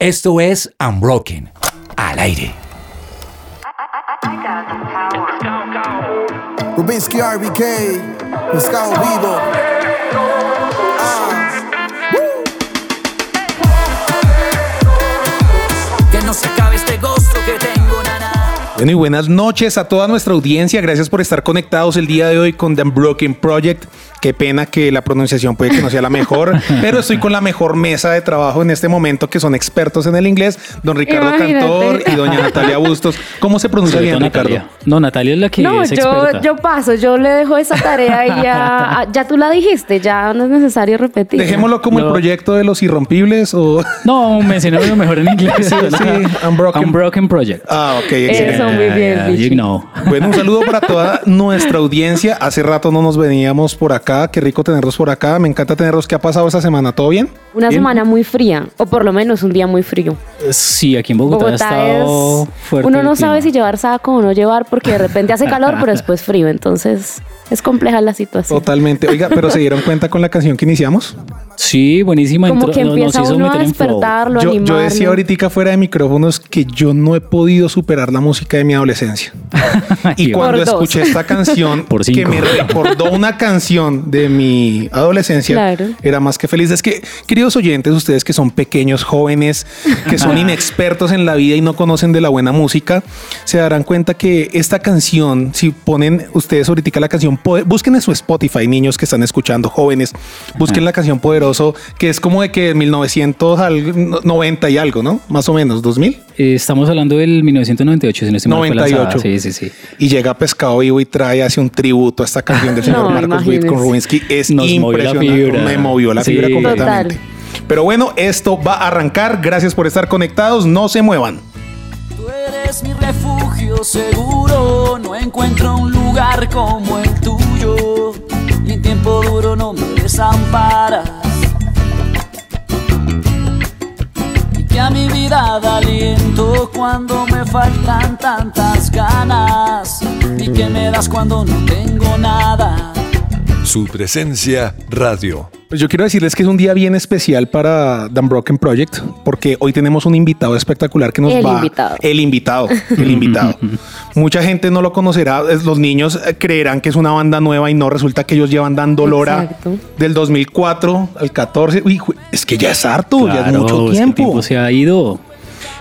Esto es Unbroken, al aire. Rubinsky RBK, Pescado Vivo. Ah. Bueno, y buenas noches a toda nuestra audiencia. Gracias por estar conectados el día de hoy con The Unbroken Project. Qué pena que la pronunciación puede que no sea la mejor, pero estoy con la mejor mesa de trabajo en este momento, que son expertos en el inglés, don Ricardo Imagínate. Cantor y doña Natalia Bustos. ¿Cómo se pronuncia Sobre bien, Ricardo? Natalia. No, Natalia es la que No, es yo, experta. yo paso, yo le dejo esa tarea y ya, ah, ya tú la dijiste, ya no es necesario repetir. Dejémoslo como el proyecto de los irrompibles o... No, mencionémoslo mejor en inglés. Sí, sí, Unbroken. Unbroken Project. Ah, ok, excelente. Eso, muy bien, Vichy. you know. Bueno, un saludo para toda nuestra audiencia. Hace rato no nos veníamos por acá. Qué rico tenerlos por acá. Me encanta tenerlos. ¿Qué ha pasado esta semana? ¿Todo bien? Una Bien. semana muy fría, o por lo menos un día muy frío. Sí, aquí en Bogotá, ha estado es... fuerte. Uno no sabe si llevar saco o no llevar porque de repente hace calor, pero después frío. Entonces es compleja la situación. Totalmente. Oiga, pero se dieron cuenta con la canción que iniciamos. Sí, buenísima. Como Entró- que nos- empieza nos hizo uno a meter en flow. despertarlo, Yo, yo decía ahorita fuera de micrófonos que yo no he podido superar la música de mi adolescencia. y cuando escuché esta canción Por que me recordó una canción de mi adolescencia, Claro. era más que feliz. Es que, queridos oyentes, ustedes que son pequeños, jóvenes, que son inexpertos en la vida y no conocen de la buena música, se darán cuenta que esta canción, si ponen ustedes ahorita la canción, busquen en su Spotify, niños que están escuchando, jóvenes, busquen la canción Poderoso, que es como de que 1990 y algo, ¿no? Más o menos, 2000. Eh, estamos hablando del 1998, si no estoy mal, fue lanzada. 98. Sí, sí, sí. Y llega Pescado Vivo y trae, hace un tributo a esta canción del señor No, Marcos Witt con. Rubinsky. Es Nos movió la impresionante. fibra. Me movió la Sí. fibra completamente. Total. Pero bueno, esto va a arrancar. Gracias por estar conectados. No se muevan. Eres mi refugio seguro, no encuentro un lugar como el tuyo. Y en tiempo duro no me desamparas. Y que a mi vida da aliento cuando me faltan tantas ganas. Y que me das cuando no tengo nada. Su presencia radio. Pues yo quiero decirles que es un día bien especial para The Broken Project porque hoy tenemos un invitado espectacular que nos El va invitado. el invitado, el invitado. Mucha gente no lo conocerá, los niños eh, creerán que es una banda nueva y no resulta que ellos llevan dando lora Exacto. del 2004 al 14. Uy, es que ya es harto, ya es mucho es que el tiempo. tiempo se ha ido.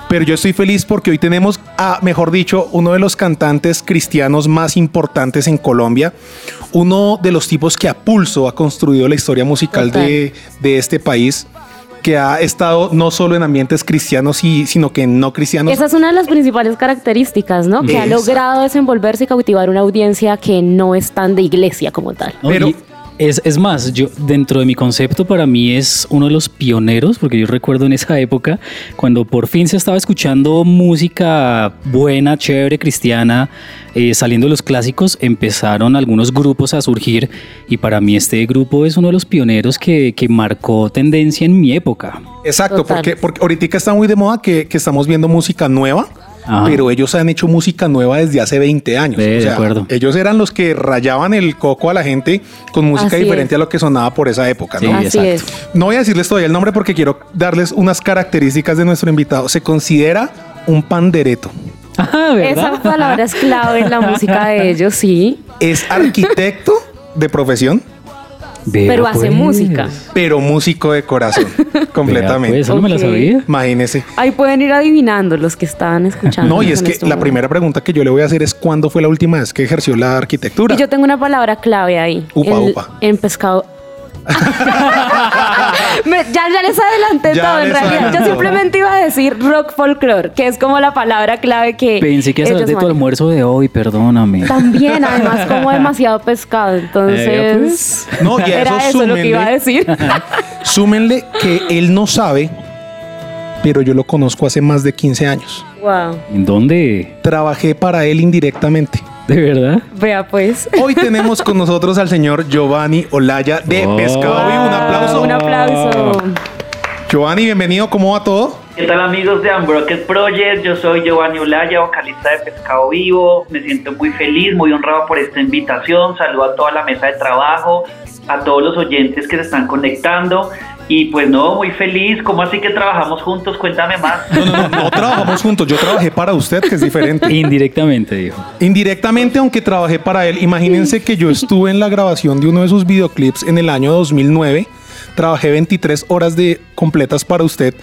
Pero yo estoy feliz porque hoy tenemos a, mejor dicho, uno de los cantantes cristianos más importantes en Colombia, uno de los tipos que a pulso ha construido la historia musical de, de este país, que ha estado no solo en ambientes cristianos, y, sino que no cristianos. Esa es una de las principales características, ¿no? Que ha logrado desenvolverse y cautivar una audiencia que no es tan de iglesia como tal. No, Pero- y es, es más, yo dentro de mi concepto para mí es uno de los pioneros, porque yo recuerdo en esa época cuando por fin se estaba escuchando música buena, chévere, cristiana, eh, saliendo de los clásicos, empezaron algunos grupos a surgir y para mí este grupo es uno de los pioneros que, que marcó tendencia en mi época. Exacto, Total. porque, porque ahorita está muy de moda que, que estamos viendo música nueva. Ajá. Pero ellos han hecho música nueva desde hace 20 años. De acuerdo. Ellos eran los que rayaban el coco a la gente con música Así diferente es. a lo que sonaba por esa época, ¿no? Sí, Así exacto. es. No voy a decirles todavía el nombre porque quiero darles unas características de nuestro invitado. Se considera un pandereto. Ah, ¿verdad? Esa palabra es clave en la música de ellos, sí. Es arquitecto de profesión, Pero hace pues. música. pero músico de corazón. Vea, completamente. pues, eso no me la Ok. sabía. Imagínese. Ahí pueden ir adivinando los que están escuchando. No, y es que este la momento. primera pregunta que yo le voy a hacer es ¿cuándo fue la última vez que ejerció la arquitectura? Y yo tengo una palabra clave ahí. Upa, upa. en pescado. Me- ya, ya les adelanté Ya todo en realidad. adelantó. Yo simplemente iba a decir rock folklore, que es como la palabra clave que. Pensé que ellos de tu almuerzo de hoy, perdóname. También, además, como demasiado pescado. Eh, Entonces. pues. No, y a Era eso eso lo que iba a súmenle- decir. Súmenle que él no sabe, pero yo lo conozco hace más de 15 años. wow. ¿En dónde? Trabajé para él indirectamente. ¿De verdad? Vea, pues. Hoy tenemos con nosotros al señor Giovanni Olaya de Oh. Pescado Vivo. Un aplauso. Un aplauso. Giovanni, bienvenido. ¿Cómo va todo? ¿Qué tal amigos de Unbroken Project? Yo soy Giovanni Olaya, vocalista de Pescado Vivo. Me siento muy feliz, muy honrado por esta invitación. Saludo a toda la mesa de trabajo, a todos los oyentes que se están conectando. Y pues no, muy feliz. ¿Cómo así que trabajamos juntos? Cuéntame más. No, no, no, no trabajamos juntos. Yo trabajé para usted, que es diferente. Indirectamente, dijo. Indirectamente, aunque trabajé para él. Imagínense que yo estuve en la grabación de uno de sus videoclips en el año 2009. Trabajé 23 horas de completas para usted.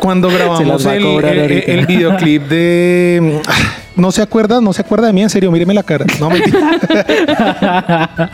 Cuando grabamos el, el- videoclip de... No se acuerda, no se acuerda de mí, en serio, míreme la cara. No, mentira.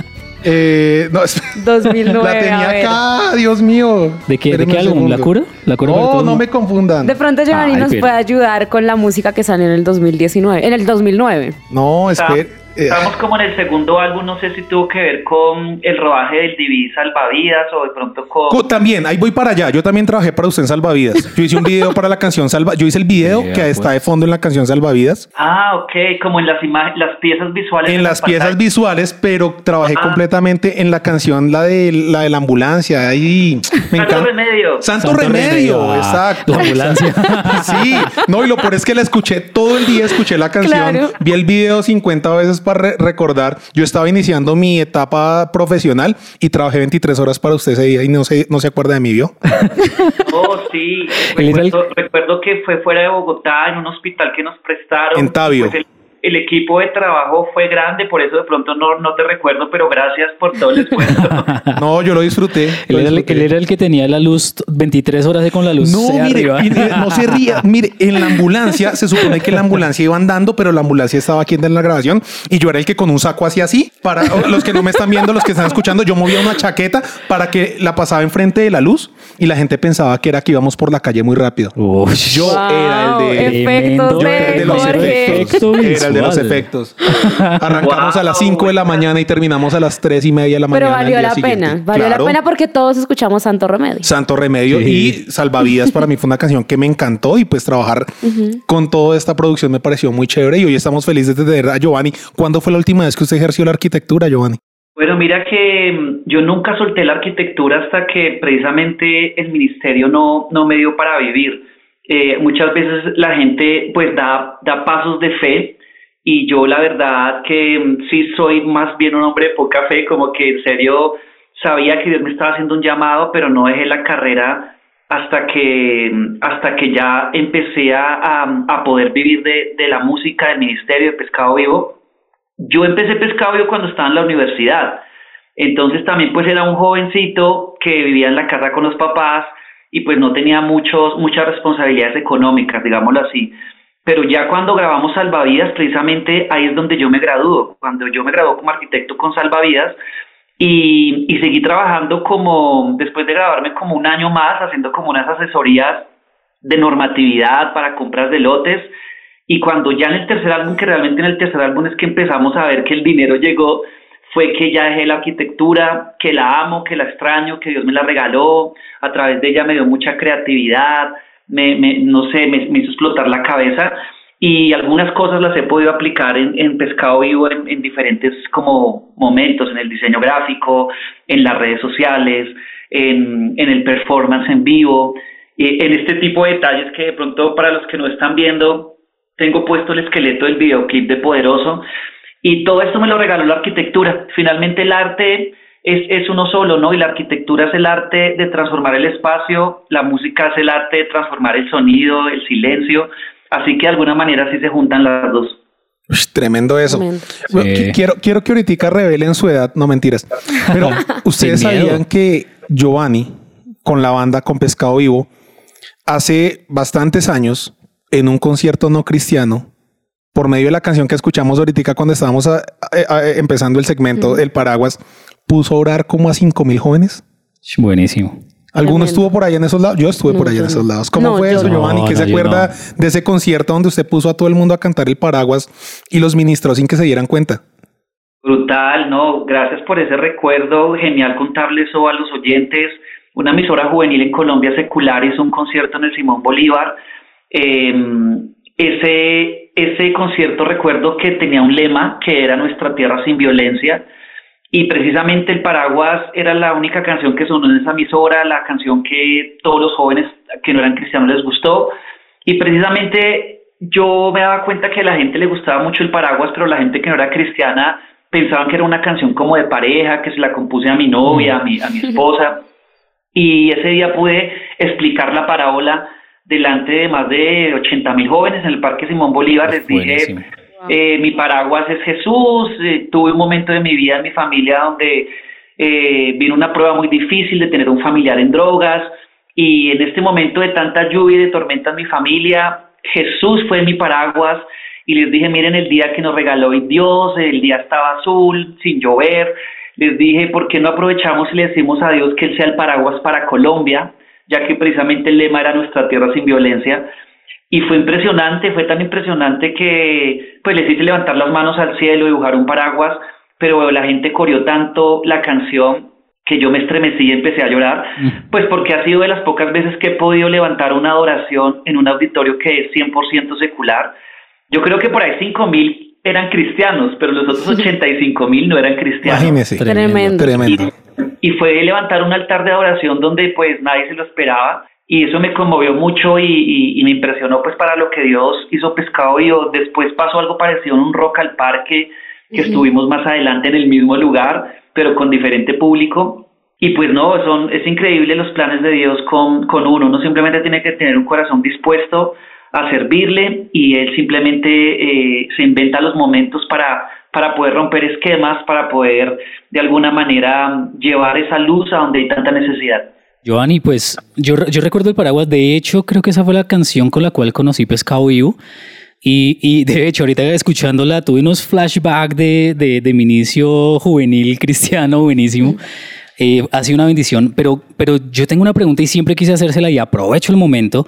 Eh, no, es- 2009, la tenía acá, Dios mío. ¿De qué, ¿de qué álbum? ¿La cura? ¿La cura No, no me confundan. De pronto Giovanni Ay, nos pero- puede ayudar con la música que sale en el 2019, en el 2009. No, espera. Eh, Estamos como en el segundo álbum, no sé si tuvo que ver con el rodaje del Divi Salvavidas o de pronto con... Co- También, ahí voy para allá. Yo también trabajé para usted en Salvavidas. Yo hice un video para la canción Salva. Yo hice el video Vea, que pues. está de fondo en la canción Salvavidas. Ah, ok, como en las imágenes, las piezas visuales. En las la piezas pantalla. visuales, pero trabajé Ah. completamente en la canción, la de la, de la ambulancia. Ahí me Santo encanta. remedio. Santo, Santo remedio, Remedio, ah, exacto. la ambulancia. sí, no, y lo peor es que la escuché todo el día, escuché la canción, Claro. vi el video 50 veces para re- recordar. Yo estaba iniciando mi etapa profesional y trabajé 23 horas para usted ese día y no se, no se acuerda de mí, ¿vio? Oh, sí. Recuerdo que fue fuera de Bogotá, en un hospital que nos prestaron. En Tabio. Pues el, el equipo de trabajo fue grande, por eso de pronto no, no te recuerdo, pero gracias por todo el esfuerzo. No, yo lo disfruté. Él lo era, el, él era el que tenía la luz 23 horas de con la luz No, mire, arriba. no se ría. Mire, en la ambulancia, se supone que la ambulancia iba andando, pero la ambulancia estaba aquí en la grabación y yo era el que con un saco hacía así. Para los que no me están viendo, los que están escuchando, yo movía una chaqueta para que la pasaba enfrente de la luz y la gente pensaba que era que íbamos por la calle muy rápido. Yo era el de. efectos. Yo el de los Jorge. efectos. Era el de los efectos. Arrancamos a las 5 de la mañana y terminamos a las 3 y media de la Pero mañana. del valió la siguiente. pena, valió Claro. la pena porque todos escuchamos Santo Remedio. Santo Remedio Sí. y Salvavidas para mí fue una canción que me encantó y pues trabajar con toda esta producción me pareció muy chévere y hoy estamos felices de tener a Giovanni. ¿Cuándo fue la última vez que usted ejerció la arquitectura, Giovanni? Bueno, mira que mm, yo nunca solté la arquitectura hasta que precisamente el ministerio no, no me dio para vivir. Eh, muchas veces la gente pues da, da pasos de fe y yo la verdad que mm, sí soy más bien un hombre de poca fe, como que en serio sabía que Dios me estaba haciendo un llamado, pero no dejé la carrera hasta que mm, hasta que ya empecé a, a- poder vivir de, de la música del ministerio de pescado vivo yo empecé pescado vivo cuando estaba en la universidad. Entonces también pues era un jovencito que vivía en la casa con los papás y pues no tenía muchos, muchas responsabilidades económicas, digámoslo así. Pero ya cuando grabamos Salvavidas, precisamente ahí es donde yo me gradúo. Cuando yo me graduó como arquitecto con Salvavidas y, y seguí trabajando como, después de graduarme como un año más, haciendo como unas asesorías de normatividad para compras de lotes. Y cuando ya en el tercer álbum, que realmente en el tercer álbum es que empezamos a ver que el dinero llegó, fue que ya dejé la arquitectura, que la amo, que la extraño, que Dios me la regaló, a través de ella me dio mucha creatividad, me, me- no sé, me, me hizo explotar la cabeza y algunas cosas las he podido aplicar en, en Pescado Vivo en, en diferentes como momentos, en el diseño gráfico, en las redes sociales, en, en el performance en vivo, en este tipo de detalles que de pronto para los que no están viendo, tengo puesto el esqueleto del videoclip de Poderoso y todo esto me lo regaló la arquitectura. Finalmente el arte es, es uno solo, ¿no? Y la arquitectura es el arte de transformar el espacio, la música es el arte de transformar el sonido, el silencio, así que de alguna manera sí se juntan las dos. Uy, tremendo eso. Tremendo. Bueno, Sí. qui- Quiero, quiero que ahorita revelen su edad, no mentiras. Pero ustedes sabían que Giovanni, con la banda con Pescado Vivo, hace bastantes años, en un concierto no cristiano, por medio de la canción que escuchamos ahorita cuando estábamos a- a- a- empezando el segmento El Paraguas, puso a orar como a cinco mil jóvenes. Buenísimo. ¿Alguno estuvo por allá en esos lados? Yo estuve No, por allá en esos lados. ¿Cómo No, fue eso, no. Giovanni? ¿Qué No, se yo acuerda de ese concierto donde usted puso a todo el mundo a cantar el paraguas y los ministró sin que se dieran cuenta? Brutal, no, gracias por ese recuerdo, genial contarle eso a los oyentes. Una emisora juvenil en Colombia secular hizo un concierto en el Simón Bolívar. Eh, ese, ese concierto recuerdo que tenía un lema que era Nuestra Tierra sin Violencia y precisamente el Paraguas era la única canción que sonó en esa emisora, la canción que todos los jóvenes que no eran cristianos les gustó y precisamente yo me daba cuenta que a la gente le gustaba mucho el Paraguas, pero la gente que no era cristiana pensaban que era una canción como de pareja, que se la compuse a mi novia, a mi, a mi esposa. y ese día pude explicar la parábola delante de más de 80 mil jóvenes en el Parque Simón Bolívar. Les dije, eh, mi paraguas es Jesús, eh, tuve un momento de mi vida en mi familia donde eh, vino una prueba muy difícil de tener un familiar en drogas y en este momento de tanta lluvia y de tormenta en mi familia, Jesús fue mi paraguas y les dije, miren el día que nos regaló Dios, el día estaba azul, sin llover, les dije, ¿por qué no aprovechamos y le decimos a Dios que Él sea el paraguas para Colombia? Ya que precisamente el lema era nuestra tierra sin violencia. Y fue impresionante, fue tan impresionante que pues les hice levantar las manos al cielo, y dibujar un paraguas, pero la gente corrió tanto la canción que yo me estremecí y empecé a llorar, mm. pues porque ha sido de las pocas veces que he podido levantar una adoración en un auditorio que es 100% secular. Yo creo que por ahí 5 mil eran cristianos, pero los otros 85 mil no eran cristianos. Imagínese. Tremendo. Tremendo. Y, fue levantar un altar de adoración donde pues nadie se lo esperaba y eso me conmovió mucho y, me impresionó pues para lo que Dios hizo pescado y después pasó algo parecido en un rock al parque que estuvimos más adelante en el mismo lugar pero con diferente público. Y pues no, son, es increíble los planes de Dios con, con uno, uno simplemente tiene que tener un corazón dispuesto a servirle y él simplemente eh, se inventa los momentos para, para poder romper esquemas, para poder de alguna manera llevar esa luz a donde hay tanta necesidad. Giovanni, pues yo, yo recuerdo el paraguas, de hecho creo que esa fue la canción con la cual conocí Pescado Vivo. Y, y, de hecho, ahorita escuchándola, tuve unos flashbacks de, de, de mi inicio juvenil cristiano buenísimo. Eh, ha sido una bendición, pero, pero yo tengo una pregunta y siempre quise hacérsela y aprovecho el momento.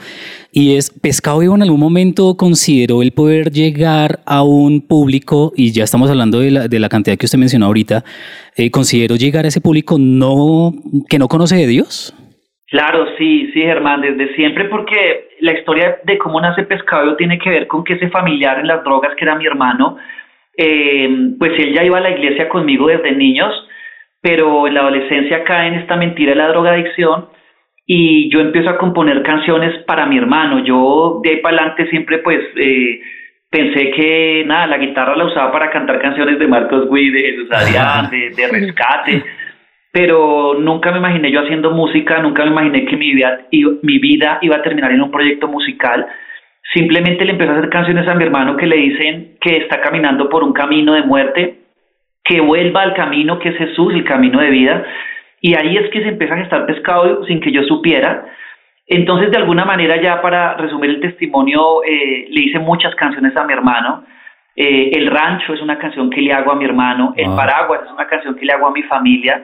Y es, ¿Pescado Vivo en algún momento consideró el poder llegar a un público, y ya estamos hablando de la, de la cantidad que usted mencionó ahorita, eh, ¿consideró llegar a ese público no, que no conoce de Dios? Claro, sí, sí, Germán, desde siempre, porque la historia de cómo nace Pescado tiene que ver con que ese familiar en las drogas, que era mi hermano, eh, pues él ya iba a la iglesia conmigo desde niños, pero en la adolescencia cae en esta mentira de la drogadicción y yo empiezo a componer canciones para mi hermano. Yo de ahí para adelante siempre pues eh, pensé que nada, la guitarra la usaba para cantar canciones de Marcos Witt, de Jesús Adrián, de, Rescate, pero nunca me imaginé yo haciendo música, nunca me imaginé que mi vida, mi vida iba a terminar en un proyecto musical. Simplemente le empecé a hacer canciones a mi hermano que le dicen que está caminando por un camino de muerte que vuelva al camino que es Jesús, el camino de vida. Y ahí es que se empieza a gestar pescado sin que yo supiera. Entonces, de alguna manera, ya para resumir el testimonio, eh, le hice muchas canciones a mi hermano. Eh, el rancho es una canción que le hago a mi hermano. El paraguas es una canción que le hago a mi familia.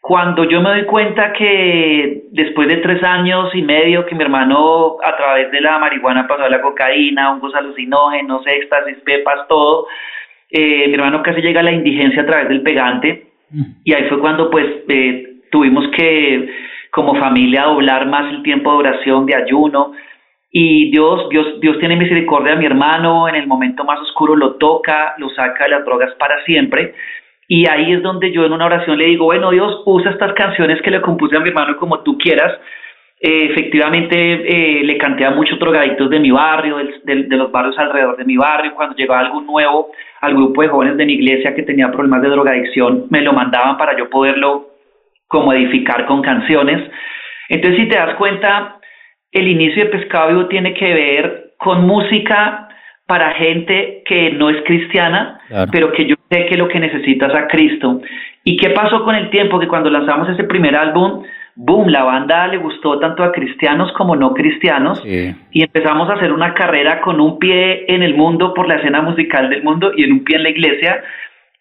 Cuando yo me doy cuenta que después de tres años y medio que mi hermano a través de la marihuana pasó a la cocaína, hongos alucinógenos, éxtasis, pepas, todo, eh, mi hermano casi llega a la indigencia a través del pegante mm. y ahí fue cuando pues eh, tuvimos que como familia doblar más el tiempo de oración, de ayuno y Dios, Dios, Dios tiene misericordia de mi hermano, en el momento más oscuro lo toca, lo saca de las drogas para siempre y ahí es donde yo en una oración le digo, bueno Dios, usa estas canciones que le compuse a mi hermano como tú quieras, eh, efectivamente eh, le canté a muchos drogaditos de mi barrio, de, los barrios alrededor de mi barrio. Cuando llegaba algún nuevo al grupo de jóvenes de mi iglesia que tenía problemas de drogadicción, me lo mandaban para yo poderlo como edificar con canciones. Entonces, si te das cuenta, el inicio de Pescado Vivo tiene que ver con música para gente que no es cristiana, pero que yo sé que lo que necesitas a Cristo. ¿Y qué pasó con el tiempo? Que cuando lanzamos ese primer álbum, boom, la banda le gustó tanto a cristianos como no cristianos y empezamos a hacer una carrera con un pie en el mundo por la escena musical del mundo y en un pie en la iglesia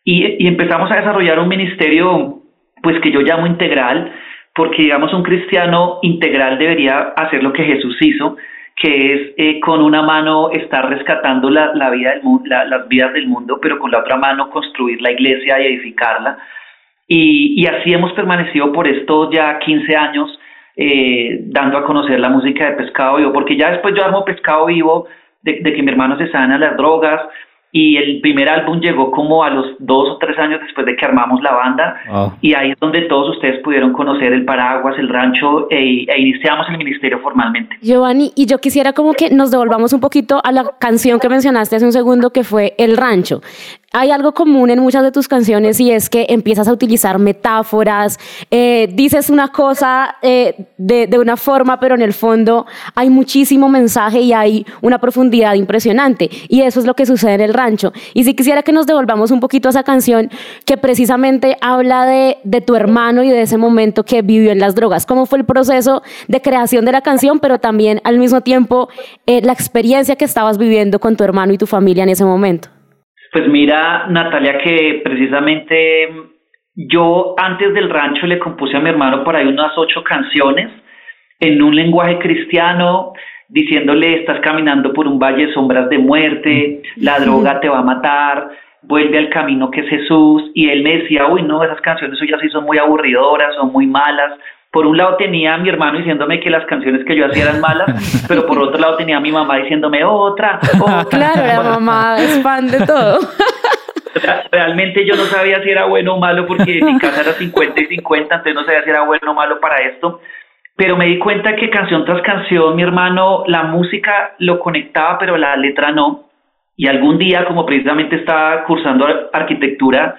y, y empezamos a desarrollar un ministerio pues que yo llamo integral porque digamos un cristiano integral debería hacer lo que Jesús hizo que es eh, con una mano estar rescatando la, la vida del mundo, las vidas del mundo, pero con la otra mano construir la iglesia y edificarla. Y, así hemos permanecido por estos ya 15 años eh, dando a conocer la música de Pescado Vivo, porque ya después yo armo Pescado Vivo de, que mi hermano se sana las drogas, y el primer álbum llegó como a los dos o tres años después de que armamos la banda y ahí es donde todos ustedes pudieron conocer el paraguas, el rancho e, e, iniciamos el ministerio formalmente. Giovanni, y yo quisiera como que nos devolvamos un poquito a la canción que mencionaste hace un segundo que fue El Rancho. Hay algo común en muchas de tus canciones y es que empiezas a utilizar metáforas, eh, dices una cosa eh, de, una forma, pero en el fondo hay muchísimo mensaje y hay una profundidad impresionante. Y eso es lo que sucede en el rancho. Y si quisiera que nos devolvamos un poquito a esa canción que precisamente habla de, de tu hermano y de ese momento que vivió en las drogas. ¿Cómo fue el proceso de creación de la canción, pero también al mismo tiempo eh, la experiencia que estabas viviendo con tu hermano y tu familia en ese momento? Pues mira, Natalia, que precisamente yo antes del rancho le compuse a mi hermano por ahí unas ocho canciones en un lenguaje cristiano, diciéndole, estás caminando por un valle de sombras de muerte, la droga te va a matar, vuelve al camino que es Jesús. Y él me decía, uy, no, esas canciones suyas sí son muy aburridoras, son muy malas, por un lado tenía a mi hermano diciéndome que las canciones que yo hacía eran malas, pero por otro lado tenía a mi mamá diciéndome otra, otra. Claro, la mamá es fan de todo. Realmente yo no sabía si era bueno o malo porque mi casa era 50 y 50, entonces no sabía si era bueno o malo para esto. Pero me di cuenta que canción tras canción mi hermano, la música lo conectaba, pero la letra no. Y algún día, como precisamente estaba cursando arquitectura,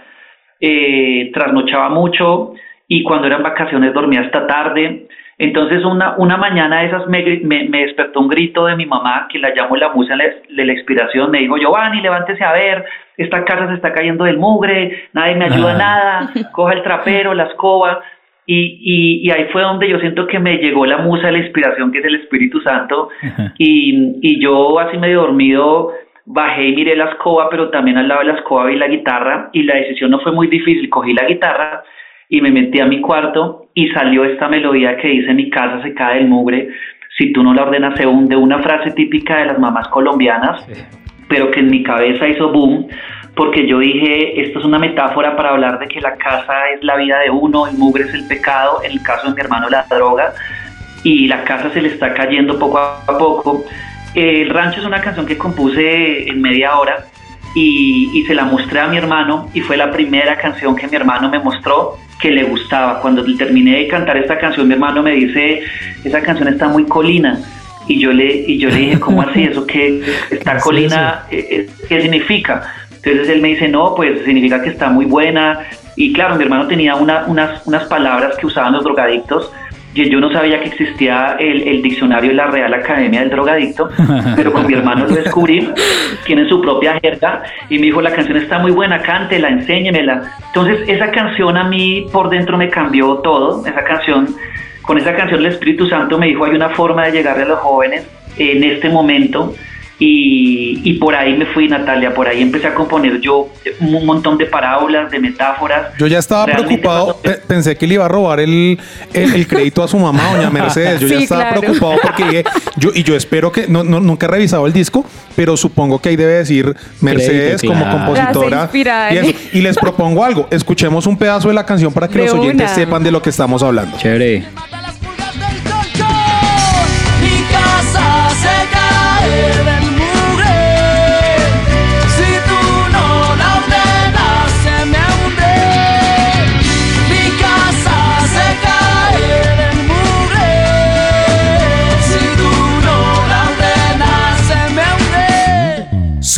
eh, trasnochaba mucho, y cuando eran vacaciones dormía hasta tarde. Entonces una, una mañana de esas me, me, despertó un grito de mi mamá, que la llamo la musa de la inspiración, me dijo, Giovanni, levántese a ver, esta casa se está cayendo del mugre, nadie me ayuda nada, coja el trapero, la escoba. Y, y, y, ahí fue donde yo siento que me llegó la musa de la inspiración, que es el Espíritu Santo. Y, y yo así medio dormido bajé y miré la escoba, pero también al lado de la escoba vi la guitarra y la decisión no fue muy difícil, cogí la guitarra y me metí a mi cuarto y salió esta melodía que dice mi casa se cae del mugre, si tú no la ordenas se hunde, una frase típica de las mamás colombianas, pero que en mi cabeza hizo boom, porque yo dije, esto es una metáfora para hablar de que la casa es la vida de uno, el mugre es el pecado, en el caso de mi hermano la droga, y la casa se le está cayendo poco a poco. El rancho es una canción que compuse en media hora y, y se la mostré a mi hermano y fue la primera canción que mi hermano me mostró que le gustaba. Cuando terminé de cantar esta canción, mi hermano me dice, esa canción está muy colina. Y yo le, y yo le dije, ¿cómo así? ¿Eso qué? ¿Está colina? Eh, eh, ¿Qué significa? Entonces él me dice, no, pues significa que está muy buena. Y claro, mi hermano tenía una, unas, unas palabras que usaban los drogadictos yo no sabía que existía el, diccionario de la Real Academia del Drogadicto, pero con mi hermano lo descubrí, tiene su propia jerga y me dijo, la canción está muy buena, cántela, enséñemela. Entonces esa canción a mí por dentro me cambió todo, esa canción, con esa canción el Espíritu Santo me dijo, hay una forma de llegarle a los jóvenes en este momento y, y, por ahí me fui, Natalia, por ahí empecé a componer yo un montón de parábolas, de metáforas. Yo ya estaba preocupado, pensé que le iba a robar el, el, crédito a su mamá, doña Mercedes. Yo ya estaba preocupado porque yo, y yo espero que, no, nunca he revisado el disco, pero supongo que ahí debe decir Mercedes como compositora. Y, y, les propongo algo, escuchemos un pedazo de la canción para que los oyentes sepan de lo que estamos hablando. Chévere.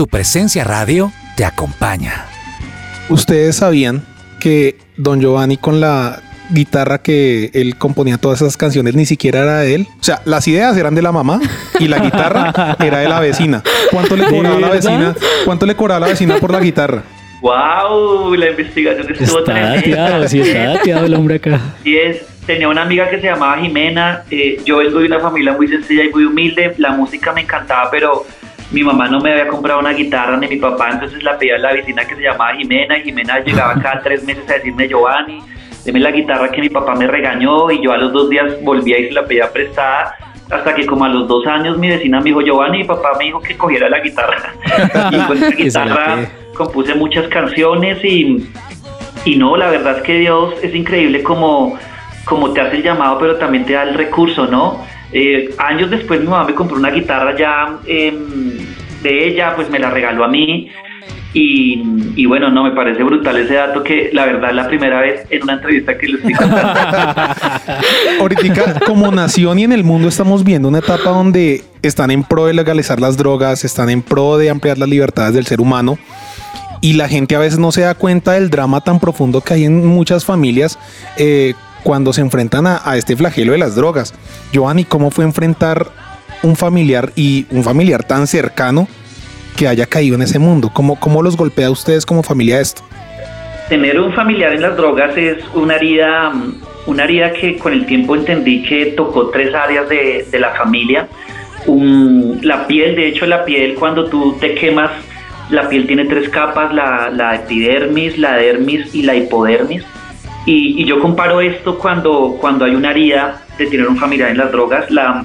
Su presencia radio te acompaña. Ustedes sabían que Don Giovanni con la guitarra que él componía todas esas canciones ni siquiera era de él. O sea, las ideas eran de la mamá y la guitarra era de la vecina. ¿Cuánto le cobraba la vecina? ¿Cuánto le cobraba la vecina por la guitarra? ¡Wow! La investigación estuvo está dateado, sí, está dateado el hombre acá. Y es, tenía una amiga que se llamaba Jimena. Eh, yo vengo de una familia muy sencilla y muy humilde. La música me encantaba, pero mi mamá no me había comprado una guitarra ni mi papá, entonces la pedía a la vecina que se llamaba Jimena y Jimena llegaba cada tres meses a decirme Giovanni, deme la guitarra que mi papá me regañó y yo a los dos días volvía y se la pedía prestada hasta que como a los dos años mi vecina me dijo Giovanni, mi papá me dijo que cogiera la guitarra y con esa guitarra compuse muchas canciones y, y no, la verdad es que Dios es increíble como, como te hace el llamado pero también te da el recurso, ¿no? Eh, años después mi mamá me compró una guitarra ya em, de ella, pues me la regaló a mí. Y, bueno, no, me parece brutal ese dato que la verdad es la primera vez en una entrevista que lo estoy contando. Ahorita, como nación y en el mundo estamos viendo una etapa donde están en pro de legalizar las drogas, están en pro de ampliar las libertades del ser humano y la gente a veces no se da cuenta del drama tan profundo que hay en muchas familias eh, cuando se enfrentan a, este flagelo de las drogas. Giovanni, ¿cómo fue enfrentar un familiar y un familiar tan cercano que haya caído en ese mundo? ¿Cómo, cómo los golpea a ustedes como familia esto? Tener un familiar en las drogas es una herida, una herida que con el tiempo entendí que tocó tres áreas de, de la familia. Un- la piel, de hecho la piel cuando tú te quemas, la piel tiene tres capas, la epidermis, la dermis y la hipodermis. Y, yo comparo esto cuando, cuando hay una herida de tener un familiar en las drogas, la,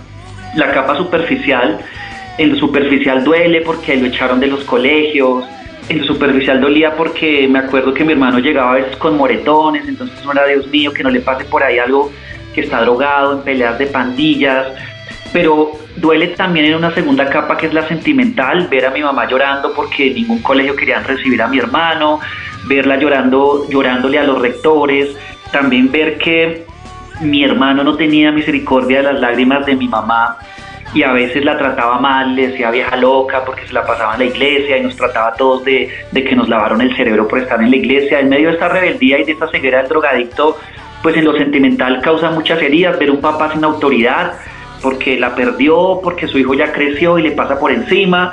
la capa superficial, en lo superficial duele porque lo echaron de los colegios, en lo superficial dolía porque me acuerdo que mi hermano llegaba a veces con moretones, entonces no era Dios mío que no le pase por ahí algo que está drogado, en peleas de pandillas, pero duele también en una segunda capa que es la sentimental, ver a mi mamá llorando porque ningún colegio querían recibir a mi hermano, verla llorando, llorándole a los rectores, también ver que mi hermano no tenía misericordia de las lágrimas de mi mamá y a veces la trataba mal, le decía vieja loca porque se la pasaba en la iglesia y nos trataba a todos de, que nos lavaron el cerebro por estar en la iglesia. En medio de esta rebeldía y de esta ceguera del drogadicto, pues en lo sentimental causa muchas heridas, ver un papá sin autoridad, porque la perdió, porque su hijo ya creció y le pasa por encima.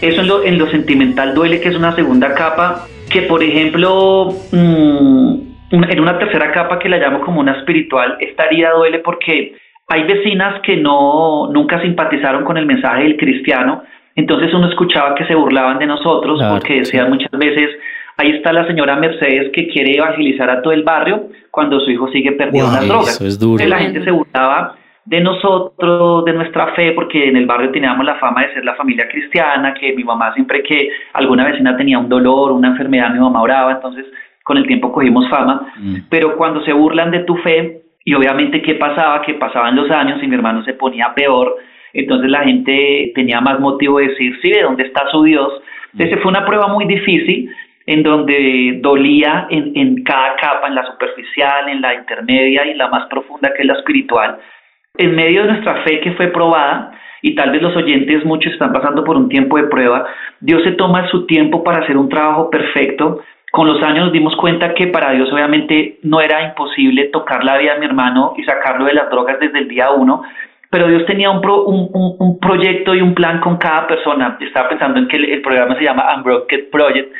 Eso en lo sentimental duele, que es una segunda capa, que por ejemplo, mm, en una tercera capa que la llamo como una espiritual, esta herida duele porque hay vecinas que no nunca simpatizaron con el mensaje del cristiano, entonces uno escuchaba que se burlaban de nosotros Claro, porque decían sí. muchas veces, ahí está la señora Mercedes que quiere evangelizar a todo el barrio cuando su hijo sigue perdido en las drogas. es duro. Entonces, la gente se burlaba de nosotros, de nuestra fe, porque en el barrio teníamos la fama de ser la familia cristiana, que mi mamá siempre que alguna vecina tenía un dolor, una enfermedad, mi mamá oraba, entonces con el tiempo cogimos fama, Mm. pero cuando se burlan de tu fe, y obviamente qué pasaba, que pasaban los años y mi hermano se ponía peor, entonces la gente tenía más motivo de decir, sí, ¿de dónde está su Dios? Entonces fue una prueba muy difícil, en donde dolía en, en cada capa, en la superficial, en la intermedia y la más profunda que es la espiritual. En medio de nuestra fe que fue probada, y tal vez los oyentes muchos están pasando por un tiempo de prueba, Dios se toma su tiempo para hacer un trabajo perfecto. Con los años nos dimos cuenta que para Dios obviamente no era imposible tocar la vida de mi hermano y sacarlo de las drogas desde el día uno, pero Dios tenía un, pro- un, un- un proyecto y un plan con cada persona. Estaba pensando en que el, el programa se llama Unbroken Project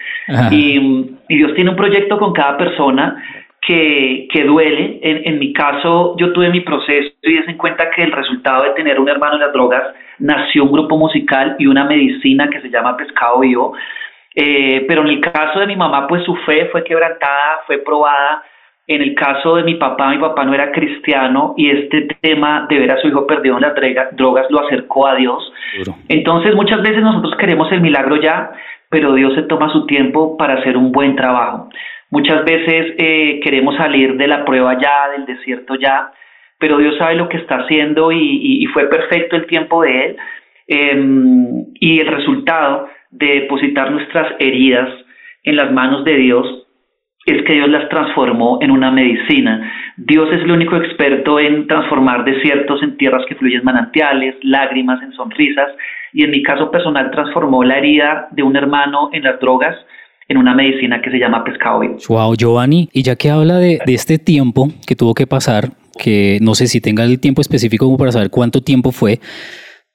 y Dios tiene un proyecto con cada persona que, que duele. En, en mi caso, yo tuve mi proceso y es en cuenta que el resultado de tener un hermano en las drogas nació un grupo musical y una medicina que se llama Pescado Vivo. Eh, pero en el caso de mi mamá, pues su fe fue quebrantada, fue probada. En el caso de mi papá, mi papá no era cristiano y este tema de ver a su hijo perdido en las drogas lo acercó a Dios. Entonces muchas veces nosotros queremos el milagro ya, pero Dios se toma su tiempo para hacer un buen trabajo. Muchas veces eh, queremos salir de la prueba ya, del desierto ya, pero Dios sabe lo que está haciendo y, fue perfecto el tiempo de Él. Em, y el resultado de depositar nuestras heridas en las manos de Dios es que Dios las transformó en una medicina. Dios es el único experto en transformar desiertos en tierras que fluyen manantiales, lágrimas en sonrisas, y en mi caso personal transformó la herida de un hermano en las drogas en una medicina que se llama pescado vivo. Wow, Giovanni, y ya que habla de, de este tiempo que tuvo que pasar, que no sé si tenga el tiempo específico como para saber cuánto tiempo fue,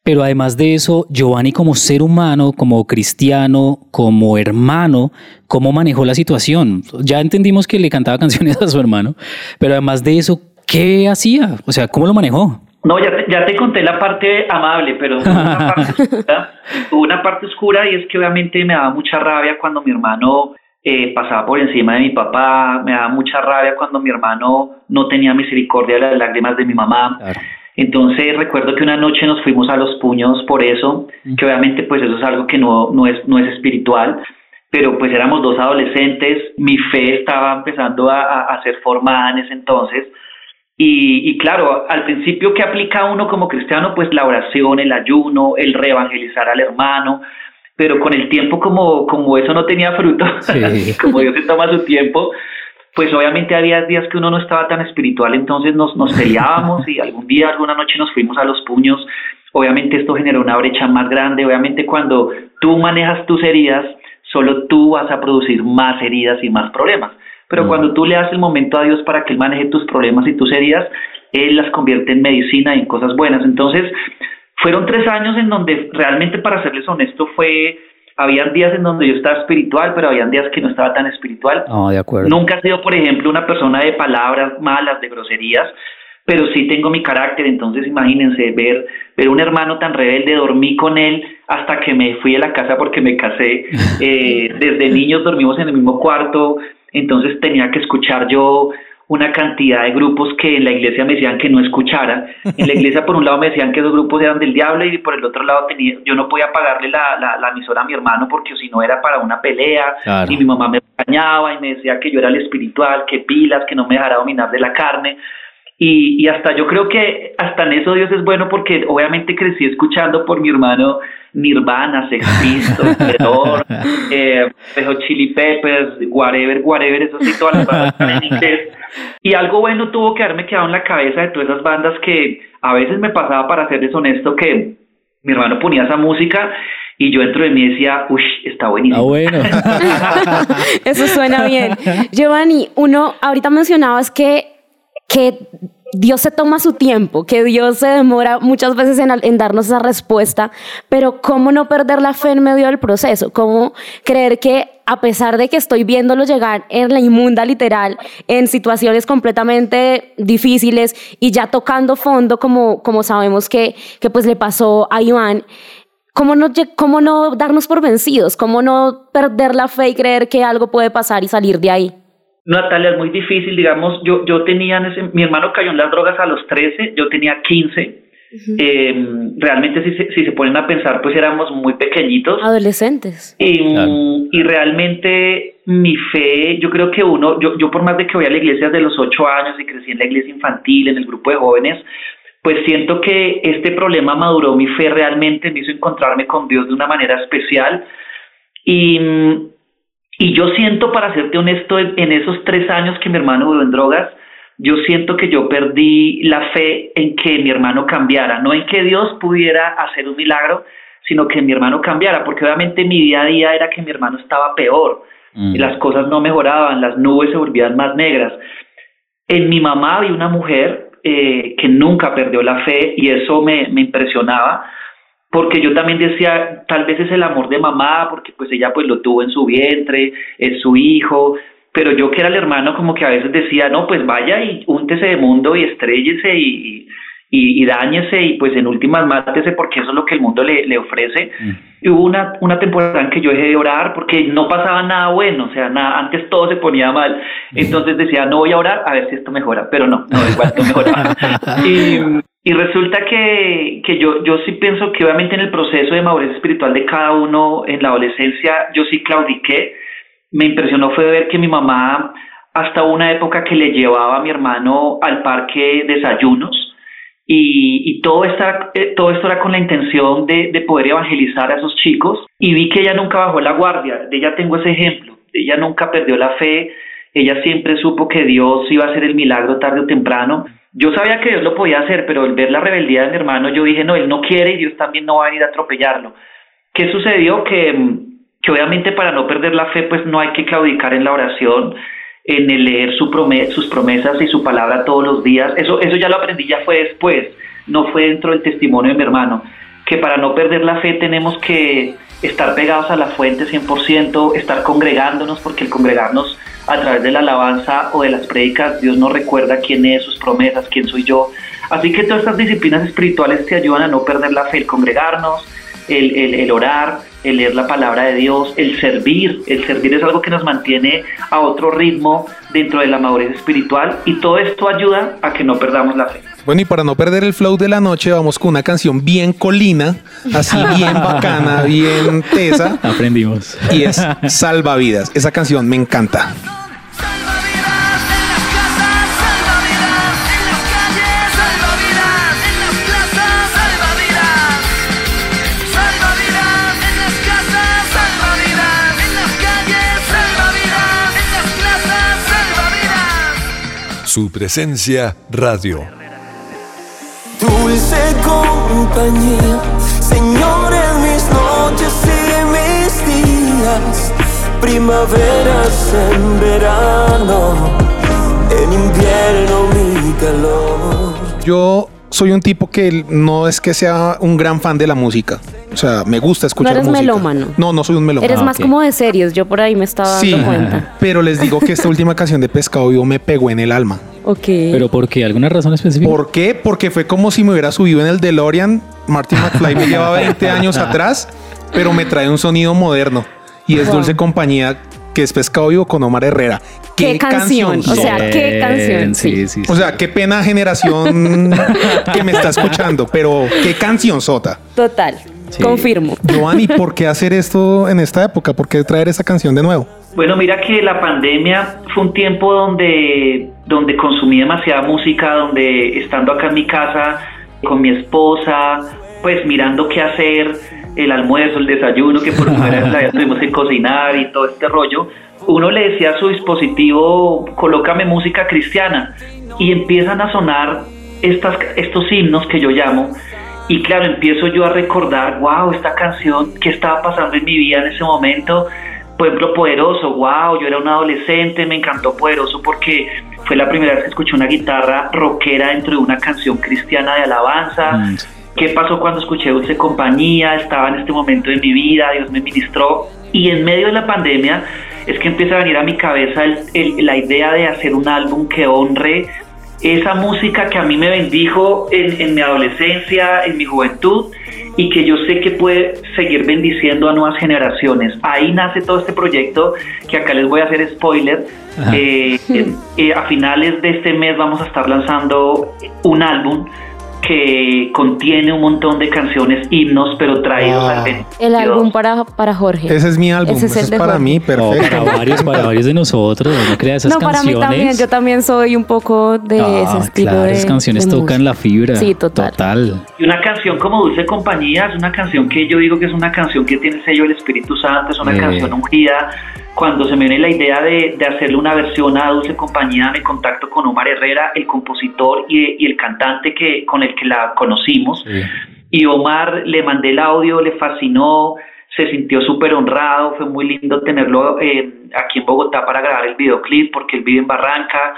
pero además de eso, Giovanni como ser humano, como cristiano, como hermano, ¿cómo manejó la situación? Ya entendimos que le cantaba canciones a su hermano, pero además de eso, ¿qué hacía? O sea, ¿cómo lo manejó? No, ya te, ya te conté la parte amable, pero una parte oscura, hubo una parte oscura y es que obviamente me daba mucha rabia cuando mi hermano eh, pasaba por encima de mi papá, me daba mucha rabia cuando mi hermano no tenía misericordia de las lágrimas de mi mamá. Claro. Entonces recuerdo que una noche nos fuimos a los puños por eso, que obviamente pues eso es algo que no, no, es, no es espiritual, pero pues éramos dos adolescentes, mi fe estaba empezando a, a, a ser formada en ese entonces. Y, y, claro, al principio que aplica uno como cristiano, pues la oración, el ayuno, el reevangelizar al hermano, pero con el tiempo como, como eso no tenía fruto, Sí. como Dios se toma su tiempo, pues obviamente había días que uno no estaba tan espiritual, entonces nos, nos peleábamos y algún día, alguna noche nos fuimos a los puños. Obviamente esto generó una brecha más grande, obviamente cuando tú manejas tus heridas, solo tú vas a producir más heridas y más problemas. Pero cuando tú le das el momento a Dios para que Él maneje tus problemas y tus heridas, Él las convierte en medicina y en cosas buenas. Entonces, fueron tres años en donde realmente, para serles honesto, fue habían días en donde yo estaba espiritual, pero habían días que no estaba tan espiritual. No, de acuerdo. Nunca he sido, por ejemplo, una persona de palabras malas, de groserías, pero sí tengo mi carácter, entonces imagínense ver, ver un hermano tan rebelde, dormí con él hasta que me fui a la casa porque me casé, eh, desde niños dormimos en el mismo cuarto, entonces tenía que escuchar yo una cantidad de grupos que en la iglesia me decían que no escuchara. En la iglesia por un lado me decían que esos grupos eran del diablo y por el otro lado tenía, yo no podía pagarle la, la, la emisora a mi hermano porque si no era para una pelea y mi mamá me engañaba y me decía que yo era el espiritual, que pilas, que no me dejara dominar de la carne. Y, y hasta yo creo que hasta en eso Dios es bueno porque obviamente crecí escuchando por mi hermano Nirvana, Sex Pistols, Terror, eh, Chili Peppers, whatever, whatever, eso sí, todas las bandas en inglés. Y algo bueno tuvo que haberme quedado en la cabeza de todas esas bandas que a veces me pasaba, para ser deshonesto, que mi hermano ponía esa música y yo dentro de mí decía, uy, está buenísimo. Ah, bueno. Eso suena bien. Giovanni, uno, ahorita mencionabas que, que Dios se toma su tiempo, que Dios se demora muchas veces en, darnos esa respuesta, pero ¿cómo no perder la fe en medio del proceso? ¿Cómo creer que a pesar de que estoy viéndolo llegar en la inmunda literal, en situaciones completamente difíciles y ya tocando fondo, como, como sabemos que, que pues le pasó a Iván, ¿cómo no, ¿cómo no darnos por vencidos? ¿Cómo no perder la fe y creer que algo puede pasar y salir de ahí? Natalia, es muy difícil, digamos, yo, yo tenía, ese, mi hermano cayó en las drogas a los 13, yo tenía 15. eh, realmente si se, si se ponen a pensar, pues éramos muy pequeñitos. Adolescentes. Y, claro. y realmente mi fe, yo creo que uno, yo, yo por más de que voy a la iglesia desde los 8 años y crecí en la iglesia infantil, en el grupo de jóvenes, pues siento que este problema maduró mi fe realmente, me hizo encontrarme con Dios de una manera especial. Y y yo siento, para serte honesto, en esos tres años que mi hermano duró en drogas, yo siento que yo perdí la fe en que mi hermano cambiara, no en que Dios pudiera hacer un milagro, sino que mi hermano cambiara, porque obviamente mi día a día era que mi hermano estaba peor, mm. y las cosas no mejoraban, las nubes se volvían más negras. En mi mamá había una mujer eh, que nunca perdió la fe y eso me, me impresionaba, porque yo también decía, tal vez es el amor de mamá, porque pues ella pues lo tuvo en su vientre, es su hijo, pero yo que era el hermano como que a veces decía, no, pues vaya y úntese de mundo y estrellese y, y, y dáñese y pues en últimas mátese porque eso es lo que el mundo le, le ofrece. Mm. Y hubo una, una temporada en que yo dejé de orar porque no pasaba nada bueno, o sea, nada, antes todo se ponía mal. Entonces decía, no voy a orar a ver si esto mejora, pero no, no, igual no mejoraba. y, y resulta que, que yo, yo sí pienso que obviamente en el proceso de madurez espiritual de cada uno en la adolescencia, yo sí claudiqué. Me impresionó fue ver que mi mamá, hasta una época que le llevaba a mi hermano al parque desayunos, y, todo, esta, eh, todo esto era con la intención de, de poder evangelizar a esos chicos, y vi que ella nunca bajó la guardia, de ella tengo ese ejemplo, ella nunca perdió la fe, ella siempre supo que Dios iba a hacer el milagro tarde o temprano, yo sabía que Dios lo podía hacer, pero al ver la rebeldía de mi hermano, yo dije, no, él no quiere y Dios también no va a venir a atropellarlo. ¿Qué sucedió? Que, que obviamente para no perder la fe, pues no hay que claudicar en la oración, en el leer su sus promesas y su palabra todos los días. Eso, eso ya lo aprendí, ya fue después, no fue dentro del testimonio de mi hermano. Que para no perder la fe tenemos que estar pegados a la fuente 100%, estar congregándonos, porque el congregarnos a través de la alabanza o de las prédicas, Dios nos recuerda quién es, sus promesas, quién soy yo. Así que todas estas disciplinas espirituales te ayudan a no perder la fe, el congregarnos, el, el, el, orar, el leer la palabra de Dios, el servir. El servir es algo que nos mantiene a otro ritmo dentro de la madurez espiritual y todo esto ayuda a que no perdamos la fe. Bueno, y para no perder el flow de la noche, vamos con una canción bien colina, así bien bacana, bien tesa. Aprendimos. Y es Salvavidas. Esa canción me encanta. Su presencia radio. Dulce compañía, Señor en mis noches y mis días primaveras en verano, en invierno mi calor. Yo soy un tipo que no es que sea un gran fan de la música. O sea, me gusta escuchar No eres música. melómano. No, no soy un melómano. Eres más ok. como de series, yo por ahí me estaba dando Sí, cuenta. pero les digo que esta última canción de Pescado Vivo me pegó en el alma. Ok. ¿Pero por qué? ¿Alguna razón específica? ¿Por qué? Porque fue como si me hubiera subido en el DeLorean. Martin McFly me lleva 20 años atrás, pero me trae un sonido moderno. Y es Wow. Dulce Compañía, que es Pescado Vivo con Omar Herrera. ¿Qué canción? O sea? ¿qué canción? Sí. Sí, sí, sí. O sea, qué pena generación que me está escuchando, pero qué canción sota. Total. Sí. Confirmo. Giovanni, ¿por qué hacer esto en esta época? ¿Por qué traer esa canción de nuevo? Bueno, mira que la pandemia fue un tiempo donde, donde consumí demasiada música, donde estando acá en mi casa con mi esposa, pues mirando qué hacer, el almuerzo, el desayuno, que por primera vez tuvimos que cocinar y todo este rollo, uno le decía a su dispositivo, colócame música cristiana y empiezan a sonar estas, estos himnos que yo llamo y claro, empiezo yo a recordar, wow, esta canción, ¿qué estaba pasando en mi vida en ese momento? Ejemplo, Poderoso, wow, yo era un adolescente, me encantó Poderoso porque fue la primera vez que escuché una guitarra rockera dentro de una canción cristiana de alabanza. Mm. ¿Qué pasó cuando escuché Dulce Compañía? Estaba en este momento de mi vida, Dios me ministró. Y en medio de la pandemia es que empieza a venir a mi cabeza el- el- la idea de hacer un álbum que honre esa música que a mí me bendijo en, en mi adolescencia, en mi juventud y que yo sé que puede seguir bendiciendo a nuevas generaciones. Ahí nace todo este proyecto que acá les voy a hacer spoiler. Eh, eh, a finales de este mes vamos a estar lanzando un álbum que contiene un montón de canciones, himnos, pero traídos Wow. al bendito El Dios. álbum para, para Jorge. Ese es mi álbum. Ese es Ese es de para Jorge. mí, No, perfecto. para varios, para varios de nosotros. No crea esas no, para mí canciones. también. Yo también soy un poco de Ah, ese estilo claro, de esas canciones de tocan música. la fibra. Sí, total. Total. Y una canción como Dulce Compañía es una canción que yo digo que es una canción que tiene el sello del Espíritu Santo, es una Eh. canción ungida. Cuando se me viene la idea de, de hacerle una versión a Dulce Compañía, me contacto con Omar Herrera, el compositor y, y el cantante que, con el que la conocimos. Sí. Y Omar le mandé el audio, le fascinó, se sintió súper honrado, fue muy lindo tenerlo eh, aquí en Bogotá para grabar el videoclip porque él vive en Barranca.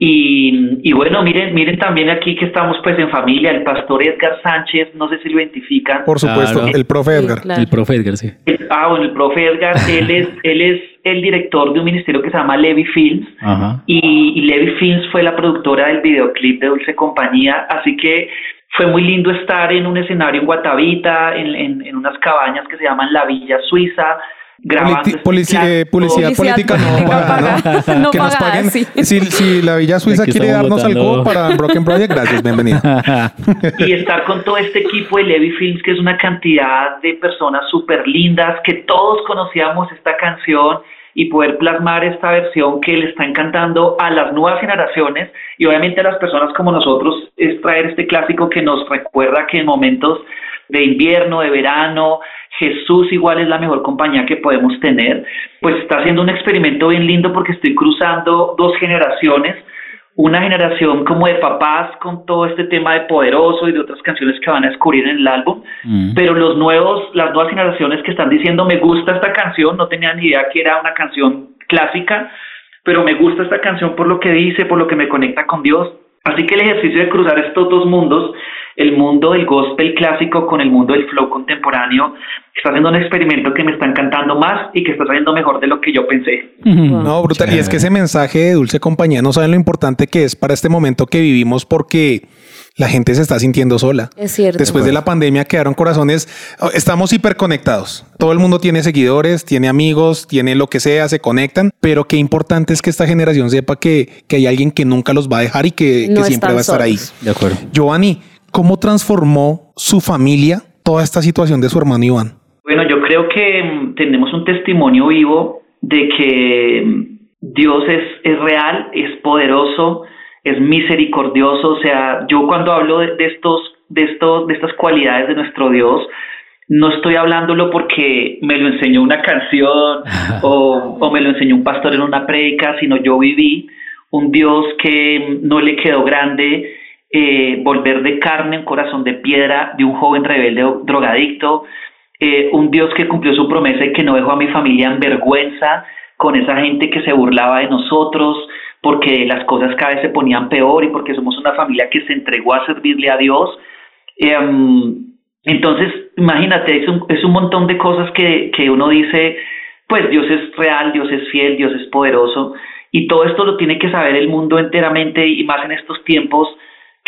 Y, y bueno, miren, miren también aquí que estamos pues en familia, el pastor Edgar Sánchez, no sé si lo identifican. Por supuesto, Claro. el profe Sí, Edgar. claro. El profe Edgar, sí. Ah, bueno, el profe Edgar, él es, él es el director de un ministerio que se llama Levi Films Ajá. y, y Levi Films fue la productora del videoclip de Dulce Compañía, así que fue muy lindo estar en un escenario en Guatavita, en, en, en unas cabañas que se llaman La Villa Suiza, grabando Politi- este polici- eh, clásico. publicidad, política no política paga, ¿no? que nos paguen. sí. Si, si la Villa Suiza Aquí quiere darnos votando. algo para Broken Project, gracias, bienvenido. y estar con todo este equipo de Levi Films, que es una cantidad de personas súper lindas, que todos conocíamos esta canción y poder plasmar esta versión que le está encantando a las nuevas generaciones y obviamente a las personas como nosotros, es traer este clásico que nos recuerda que en momentos de invierno, de verano, Jesús igual es la mejor compañía que podemos tener, pues está haciendo un experimento bien lindo porque estoy cruzando dos generaciones una generación como de papás con todo este tema de Poderoso y de otras canciones que van a descubrir en el álbum, Mm. pero los nuevos, las nuevas generaciones que están diciendo me gusta esta canción, no tenía ni idea que era una canción clásica, pero me gusta esta canción por lo que dice, por lo que me conecta con Dios. Así que el ejercicio de cruzar estos dos mundos, el mundo del gospel clásico con el mundo del flow contemporáneo, está haciendo un experimento que me está encantando más y que está saliendo mejor de lo que yo pensé. No, brutal. Y es que ese mensaje de Dulce Compañía no saben lo importante que es para este momento que vivimos porque la gente se está sintiendo sola. Es cierto. Después de la pandemia quedaron corazones, estamos hiperconectados. Todo el mundo tiene seguidores, tiene amigos, tiene lo que sea, se conectan, pero qué importante es que esta generación sepa que, que hay alguien que nunca los va a dejar y que, siempre va a estar ahí. De acuerdo. Giovanni, ¿cómo transformó su familia toda esta situación de su hermano Iván? Bueno, yo creo que mm, tenemos un testimonio vivo de que mm, Dios es, es real, es poderoso, es misericordioso. O sea, yo cuando hablo de, de estos, de estos, de estas cualidades de nuestro Dios, no estoy hablándolo porque me lo enseñó una canción o, o me lo enseñó un pastor en una prédica, sino yo viví un Dios que mm, no le quedó grande eh, volver de carne un corazón de piedra de un joven rebelde drogadicto eh, un Dios que cumplió su promesa y que no dejó a mi familia en vergüenza con esa gente que se burlaba de nosotros, porque las cosas cada vez se ponían peor y porque somos una familia que se entregó a servirle a Dios. Em, entonces, imagínate, es un, es un montón de cosas que, que uno dice, pues Dios es real, Dios es fiel, Dios es poderoso, y todo esto lo tiene que saber el mundo enteramente y más en estos tiempos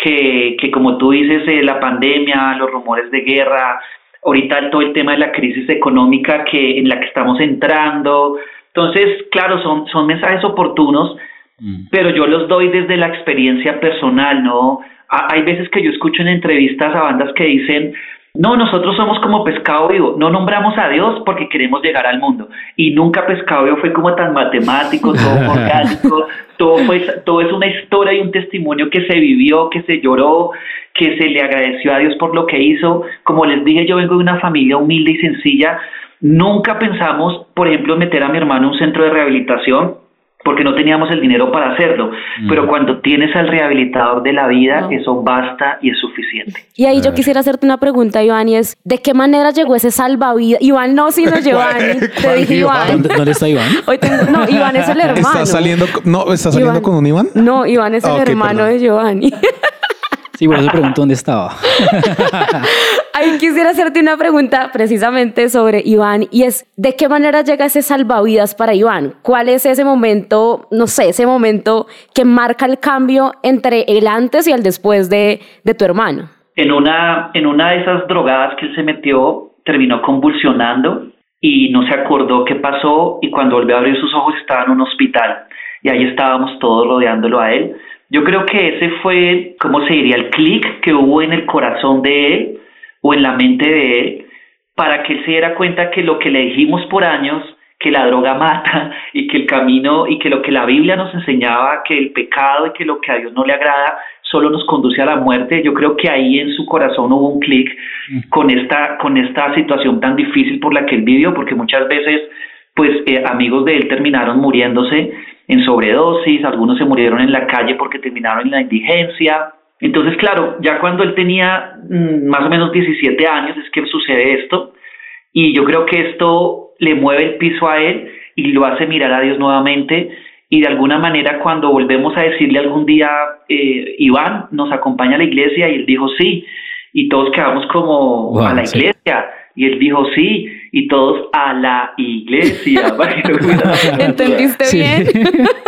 que, que como tú dices, eh, la pandemia, los rumores de guerra, ahorita todo el tema de la crisis económica que, en la que estamos entrando. Entonces, claro, son, son mensajes oportunos, mm. pero yo los doy desde la experiencia personal, ¿no? Hay veces que yo escucho en entrevistas a bandas que dicen, no, nosotros somos como pescado vivo, no nombramos a Dios porque queremos llegar al mundo. Y nunca pescado vivo fue como tan matemático, todo orgánico, todo, fue, todo es una historia y un testimonio que se vivió, que se lloró, que se le agradeció a Dios por lo que hizo. Como les dije, yo vengo de una familia humilde y sencilla. Nunca pensamos, por ejemplo, meter a mi hermano en un centro de rehabilitación porque no teníamos el dinero para hacerlo. Pero cuando tienes al rehabilitador de la vida, eso basta y es suficiente. Y ahí yo quisiera hacerte una pregunta, Iván, y es, ¿de qué manera llegó ese salvavidas? Iván no, sino Giovanni. Te dije Iván. ¿Dónde, está Iván? Hoy no, Iván es el hermano. ¿Está saliendo, no, ¿está saliendo con un Iván? No, Iván es el ah, hermano de Giovanni. Sí, por eso pregunto dónde estaba. Ahí quisiera hacerte una pregunta precisamente sobre Iván y es, ¿de qué manera llega ese salvavidas para Iván? ¿Cuál es ese momento, no sé, ese momento que marca el cambio entre el antes y el después de, de tu hermano? En una, en una de esas drogadas que él se metió, terminó convulsionando y no se acordó qué pasó y cuando volvió a abrir sus ojos estaba en un hospital y ahí estábamos todos rodeándolo a él yo creo que ese fue, ¿cómo se diría? El clic que hubo en el corazón de él o en la mente de él para que él se diera cuenta que lo que le dijimos por años, que la droga mata y que el camino y que lo que la Biblia nos enseñaba, que el pecado y que lo que a Dios no le agrada solo nos conduce a la muerte. Yo creo que ahí en su corazón hubo un clic mm. con esta, con esta situación tan difícil por la que él vivió, porque muchas veces pues eh, amigos de él terminaron muriéndose en sobredosis, algunos se murieron en la calle porque terminaron en la indigencia. Entonces, claro, ya cuando él tenía mm, más o menos 17 años es que sucede esto y yo creo que esto le mueve el piso a él y lo hace mirar a Dios nuevamente y de alguna manera cuando volvemos a decirle algún día, eh, Iván, nos acompaña a la iglesia y él dijo sí y todos quedamos como a la iglesia. Y él dijo, sí, y todos a la iglesia. ¿Entendiste bien?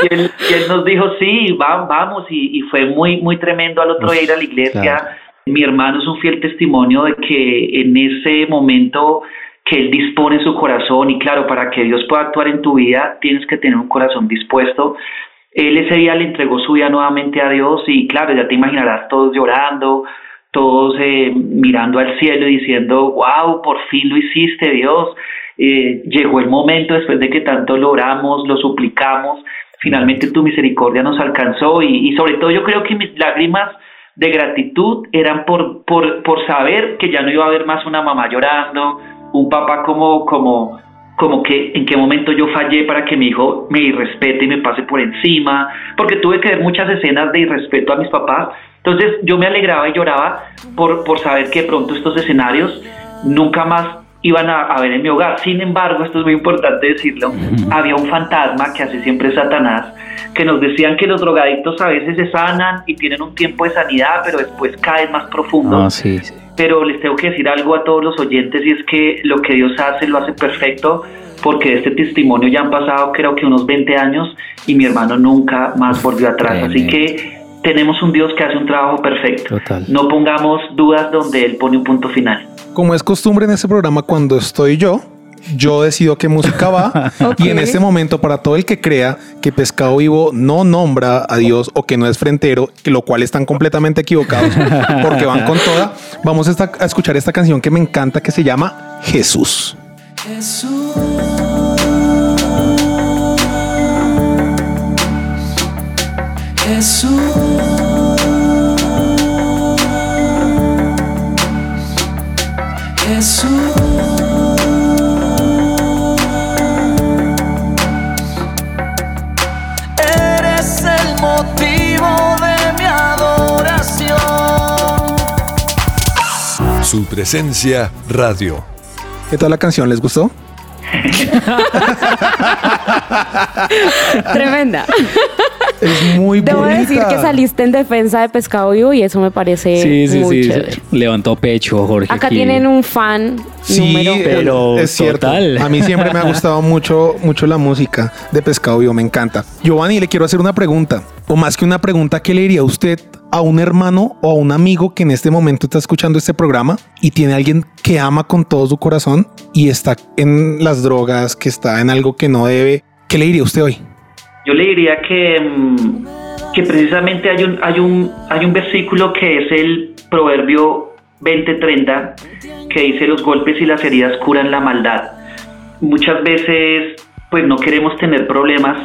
Y él, nos dijo, sí, vamos, y, fue muy, muy tremendo al otro día ir a la iglesia. Mi hermano es un fiel testimonio de que en ese momento que él dispone su corazón, y claro, para que Dios pueda actuar en tu vida, tienes que tener un corazón dispuesto. Él ese día le entregó su vida nuevamente a Dios y claro, ya te imaginarás todos llorando, todos eh, mirando al cielo y diciendo, wow, por fin lo hiciste Dios, eh, llegó el momento después de que tanto lo oramos, lo suplicamos, finalmente tu misericordia nos alcanzó y, sobre todo yo creo que mis lágrimas de gratitud eran por, por, por saber que ya no iba a haber más una mamá llorando, un papá como, como, como que en qué momento yo fallé para que mi hijo me irrespete y me pase por encima, porque tuve que ver muchas escenas de irrespeto a mis papás entonces yo me alegraba y lloraba por, por saber que de pronto estos escenarios nunca más iban a, ver en mi hogar. Sin embargo, esto es muy importante decirlo, había un fantasma que hace siempre Satanás, que nos decían que los drogadictos a veces se sanan y tienen un tiempo de sanidad, pero después caen más profundo. Ah, sí, sí. Pero les tengo que decir algo a todos los oyentes y es que lo que Dios hace lo hace perfecto porque de este testimonio ya han pasado creo que unos 20 años y mi hermano nunca más volvió atrás. Así que tenemos un Dios que hace un trabajo perfecto. No pongamos dudas donde Él pone un punto final. Como es costumbre en este programa, cuando estoy yo, yo decido qué música va y en este momento para todo el que crea que Pescado Vivo no nombra a Dios o que no es frentero, lo cual están completamente equivocados porque van con toda, vamos a, a escuchar esta canción que me encanta que se llama Jesús. Jesús. Jesús. Su presencia radio. ¿Qué tal la canción? ¿Les gustó? Tremenda. Es muy Debo bonita. decir que saliste en defensa de Pescado Vivo y eso me parece Sí, sí, muy sí. chévere. Levantó pecho, Jorge. Acá aquí. tienen un fan Sí, número. Pero es cierto. total. A mí siempre me ha gustado mucho, mucho la música de Pescado Vivo, me encanta. Giovanni, le quiero hacer una pregunta, o más que una pregunta, ¿qué le diría usted a un hermano o a un amigo que en este momento está escuchando este programa y tiene a alguien que ama con todo su corazón y está en las drogas, que está en algo que no debe? ¿Qué le diría usted hoy? Yo le diría que, mm, que precisamente hay un, hay, un, hay un versículo que es el Proverbio 20:30 que dice los golpes y las heridas curan la maldad. Muchas veces pues no queremos tener problemas,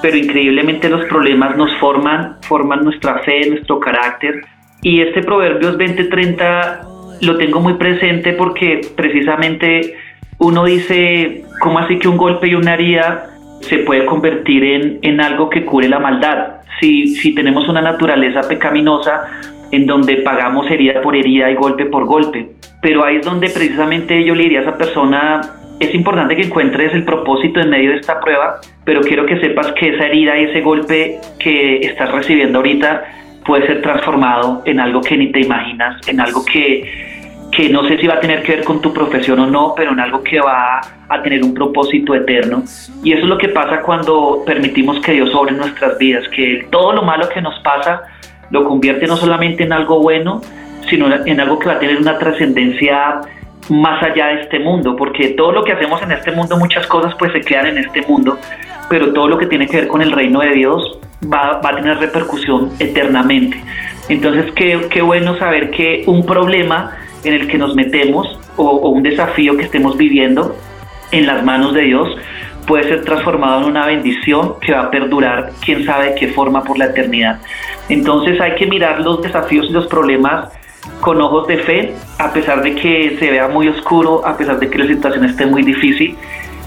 pero increíblemente los problemas nos forman, forman nuestra fe, nuestro carácter. Y este Proverbios 20:30 lo tengo muy presente porque precisamente uno dice, ¿cómo así que un golpe y una herida se puede convertir en, en algo que cure la maldad? Si, si tenemos una naturaleza pecaminosa en donde pagamos herida por herida y golpe por golpe. Pero ahí es donde precisamente yo le diría a esa persona, es importante que encuentres el propósito en medio de esta prueba, pero quiero que sepas que esa herida y ese golpe que estás recibiendo ahorita puede ser transformado en algo que ni te imaginas, en algo que, que no sé si va a tener que ver con tu profesión o no, pero en algo que va a tener un propósito eterno. Y eso es lo que pasa cuando permitimos que Dios obre en nuestras vidas, que todo lo malo que nos pasa lo convierte no solamente en algo bueno, sino en algo que va a tener una trascendencia más allá de este mundo, porque todo lo que hacemos en este mundo, muchas cosas pues se quedan en este mundo, pero todo lo que tiene que ver con el reino de Dios va, a tener repercusión eternamente. Entonces, qué, qué bueno saber que un problema en el que nos metemos o un desafío que estemos viviendo en las manos de Dios puede ser transformado en una bendición que va a perdurar, quién sabe de qué forma por la eternidad. Entonces hay que mirar los desafíos y los problemas con ojos de fe, a pesar de que se vea muy oscuro, a pesar de que la situación esté muy difícil.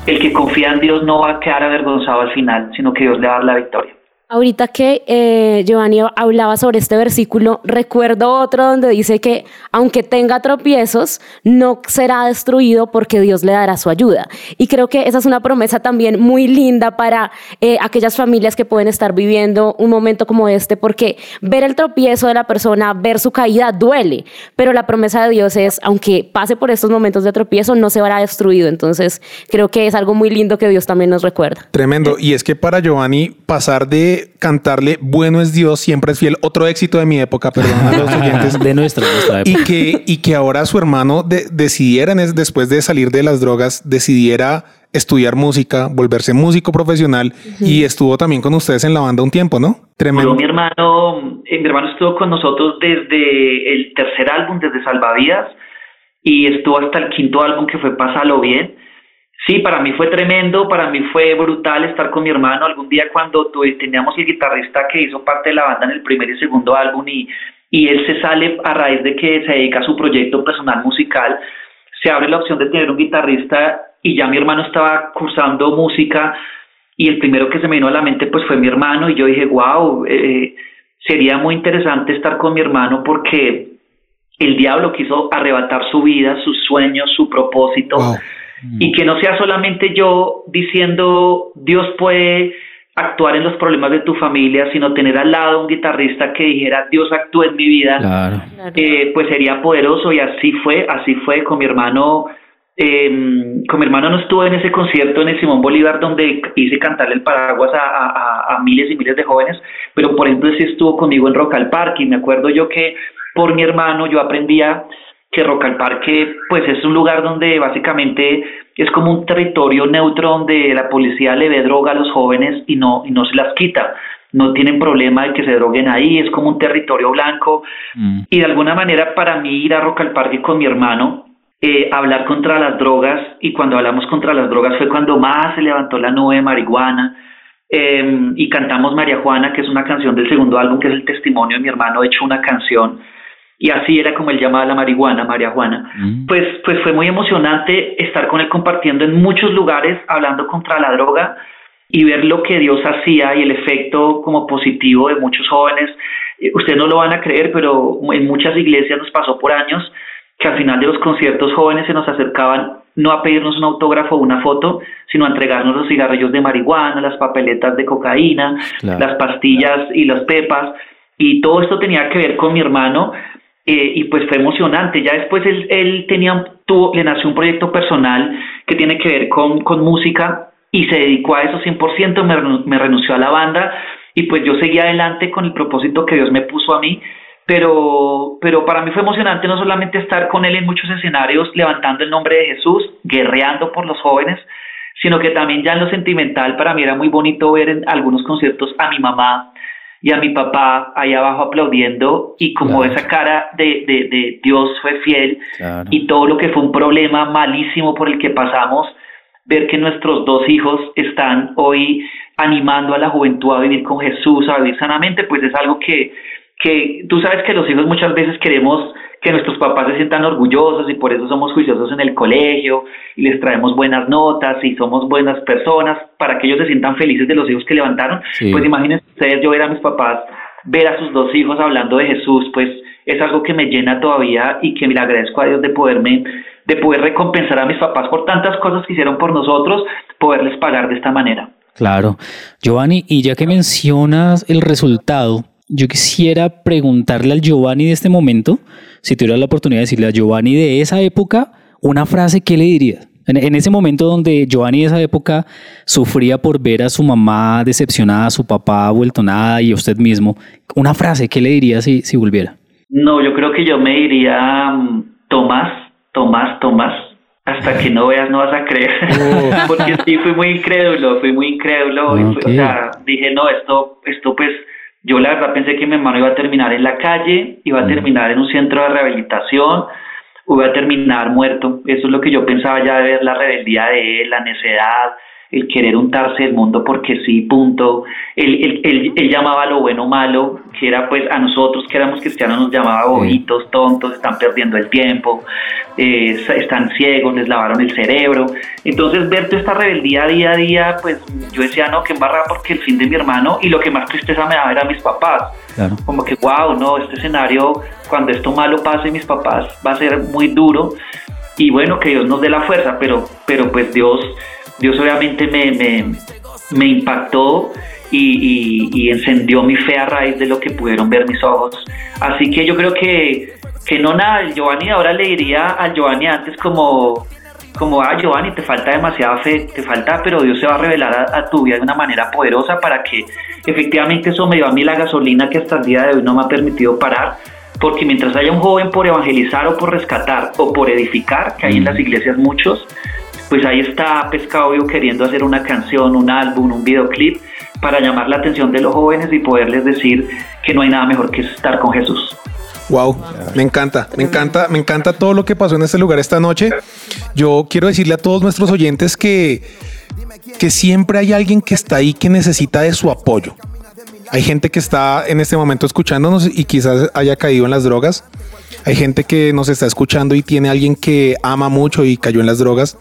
El que confía en Dios no va a quedar avergonzado al final, sino que Dios le va a dar la victoria. Ahorita que eh, Giovanni hablaba sobre este versículo, recuerdo otro donde dice que aunque tenga tropiezos, no será destruido porque Dios le dará su ayuda. Y creo que esa es una promesa también muy linda para eh, aquellas familias que pueden estar viviendo un momento como este, porque ver el tropiezo de la persona, ver su caída, duele, pero la promesa de Dios es, aunque pase por estos momentos de tropiezo, no se verá destruido. Entonces, creo que es algo muy lindo que Dios también nos recuerda. Tremendo. Y es que para Giovanni pasar de cantarle Bueno es Dios, siempre es fiel, otro éxito de mi época, perdón a los oyentes. de nuestra, nuestra y época. que, y que ahora su hermano de- decidiera, después de salir de las drogas, decidiera estudiar música, volverse músico profesional y estuvo también con ustedes en la banda un tiempo, ¿no? Tremendo. Bueno, mi hermano, eh, mi hermano estuvo con nosotros desde el tercer álbum, desde Salvavidas, y estuvo hasta el quinto álbum que fue Pásalo Bien. Sí, para mí fue tremendo, para mí fue brutal estar con mi hermano. Algún día cuando teníamos el guitarrista que hizo parte de la banda en el primer y segundo álbum y, y él se sale a raíz de que se dedica a su proyecto personal musical, se abre la opción de tener un guitarrista y ya mi hermano estaba cursando música y el primero que se me vino a la mente pues fue mi hermano y yo dije, wow, eh, sería muy interesante estar con mi hermano porque el diablo quiso arrebatar su vida, sus sueños, su propósito. Y que no sea solamente yo diciendo Dios puede actuar en los problemas de tu familia, sino tener al lado un guitarrista que dijera Dios actúa en mi vida, Claro. eh, pues sería poderoso y así fue, así fue con mi hermano. eh, con mi hermano no estuve en ese concierto en el Simón Bolívar donde hice cantarle el paraguas a, a- a- a miles y miles de jóvenes, pero por ejemplo sí estuvo conmigo en Rock al Parque y me acuerdo yo que por mi hermano yo aprendía que Rock al Parque pues es un lugar donde básicamente es como un territorio neutro donde la policía le ve droga a los jóvenes y no, y no se las quita. No tienen problema de que se droguen ahí, es como un territorio blanco. Mm. Y de alguna manera para mí ir a Rock al Parque con mi hermano, eh, hablar contra las drogas, y cuando hablamos contra las drogas fue cuando más se levantó la nube de marihuana, eh, y cantamos María Juana, que es una canción del segundo álbum, que es el testimonio de mi hermano, hecho una canción, y así era como él llamaba la marihuana, María Juana. Mm. Pues, pues fue muy emocionante estar con él compartiendo en muchos lugares, hablando contra la droga y ver lo que Dios hacía y el efecto como positivo de muchos jóvenes. Eh, Ustedes no lo van a creer, pero en muchas iglesias nos pasó por años que al final de los conciertos jóvenes se nos acercaban no a pedirnos un autógrafo o una foto, sino a entregarnos los cigarrillos de marihuana, las papeletas de cocaína, las pastillas y las pepas. Y todo esto tenía que ver con mi hermano eh, y pues fue emocionante. Ya después él, él tenía, tuvo, le nació un proyecto personal que tiene que ver con, con música y se dedicó a eso 100%, me, me renunció a la banda y pues yo seguí adelante con el propósito que Dios me puso a mí pero, pero para mí fue emocionante no solamente estar con él en muchos escenarios levantando el nombre de Jesús, guerreando por los jóvenes, sino que también ya en lo sentimental para mí era muy bonito ver en algunos conciertos a mi mamá y a mi papá ahí abajo aplaudiendo y como esa cara de, de, de, Dios fue fiel y todo lo que fue un problema malísimo por el que pasamos, ver que nuestros dos hijos están hoy animando a la juventud a vivir con Jesús, a vivir sanamente, pues es algo que que tú sabes que los hijos muchas veces queremos que nuestros papás se sientan orgullosos y por eso somos juiciosos en el colegio y les traemos buenas notas y somos buenas personas para que ellos se sientan felices de los hijos que levantaron. Pues imagínense ustedes, yo ver a mis papás, ver a sus dos hijos hablando de Jesús, pues es algo que me llena todavía y que le agradezco a Dios de poderme, de poder recompensar a mis papás por tantas cosas que hicieron por nosotros, poderles pagar de esta manera. Claro. Giovanni, y ya que mencionas el resultado, yo quisiera preguntarle al Giovanni de este momento, si tuviera la oportunidad de decirle a Giovanni de esa época una frase, ¿qué le diría? En, ese momento donde Giovanni de esa época sufría por ver a su mamá decepcionada, a su papá vuelto nada y a usted mismo, una frase, ¿qué le diría si, si volviera? No, yo creo que yo me diría, mm, Tomás, Tomás, Tomás, hasta que no veas no vas a creer. Oh. Porque sí, fui muy incrédulo, fui muy incrédulo. Y o sea, dije, no, esto, esto pues yo la verdad pensé que mi hermano iba a terminar en la calle, iba a mm. terminar en un centro de rehabilitación, iba a terminar muerto. Eso es lo que yo pensaba ya de ver la rebeldía de él, la necedad, el querer untarse el mundo porque sí, punto. Él, él, él, llamaba lo bueno malo, que era pues a nosotros que éramos cristianos nos llamaba bobitos, tontos, están perdiendo el tiempo, eh, están ciegos, les lavaron el cerebro. Entonces ver toda esta rebeldía día a día, pues yo decía, no, que embarrada porque el fin de mi hermano y lo que más tristeza me daba era mis papás. Como que, wow, no, este escenario, cuando esto malo pase, mis papás va a ser muy duro. Y bueno, que Dios nos dé la fuerza, pero, pero pues Dios Dios obviamente me, me, impactó y, encendió mi fe a raíz de lo que pudieron ver mis ojos. Así que yo creo que, que no nada, el Giovanni ahora le diría al Giovanni antes como, como, ah, Giovanni, te falta demasiada fe, te falta, pero Dios se va a revelar a, tu vida de una manera poderosa para que efectivamente eso me dio a mí la gasolina que hasta el día de hoy no me ha permitido parar. Porque mientras haya un joven por evangelizar o por rescatar o por edificar, que hay en las iglesias muchos, pues ahí está Pescado Vivo queriendo hacer una canción, un álbum, un videoclip para llamar la atención de los jóvenes y poderles decir que no hay nada mejor que estar con Jesús. Wow, me encanta, me encanta, me encanta todo lo que pasó en este lugar esta noche. Yo quiero decirle a todos nuestros oyentes que, que siempre hay alguien que está ahí que necesita de su apoyo. Hay gente que está en este momento escuchándonos y quizás haya caído en las drogas. Hay gente que nos está escuchando y tiene alguien que ama mucho y cayó en las drogas.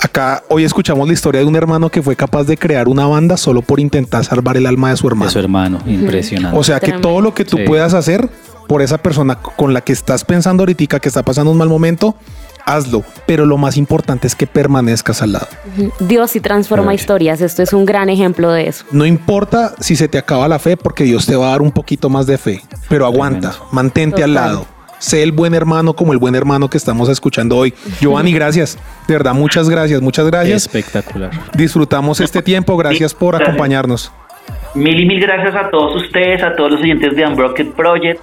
Acá hoy escuchamos la historia de un hermano que fue capaz de crear una banda solo por intentar salvar el alma de su hermano. De su hermano, impresionante. O sea que todo lo que tú puedas hacer por esa persona con la que estás pensando ahorita que está pasando un mal momento, hazlo, pero lo más importante es que permanezcas al lado. Dios sí transforma historias, esto es un gran ejemplo de eso. No importa si se te acaba la fe, porque Dios te va a dar un poquito más de fe, pero aguanta, mantente al lado sé el buen hermano como el buen hermano que estamos escuchando hoy. Giovanni, gracias. De verdad, muchas gracias, muchas gracias. Espectacular. Disfrutamos este tiempo. Gracias por acompañarnos. Mil y mil gracias a todos ustedes, a todos los oyentes de Unbroken Project.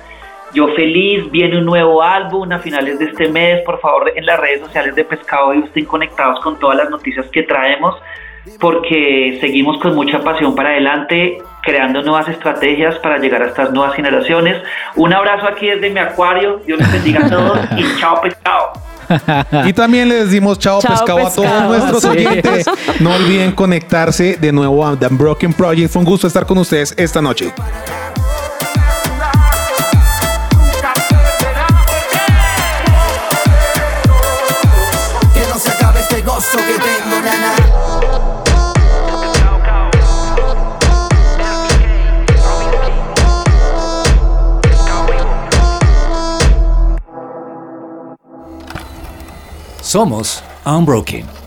Yo feliz, viene un nuevo álbum a finales de este mes. Por favor, en las redes sociales de Pescado y estén conectados con todas las noticias que traemos porque seguimos con mucha pasión para adelante, creando nuevas estrategias para llegar a estas nuevas generaciones. Un abrazo aquí desde mi acuario, Dios les bendiga a todos y chao pescado. Y también les decimos chao, pescado, a todos nuestros oyentes. No olviden conectarse de nuevo a The Broken Project. Fue un gusto estar con ustedes esta noche. Somos Unbroken.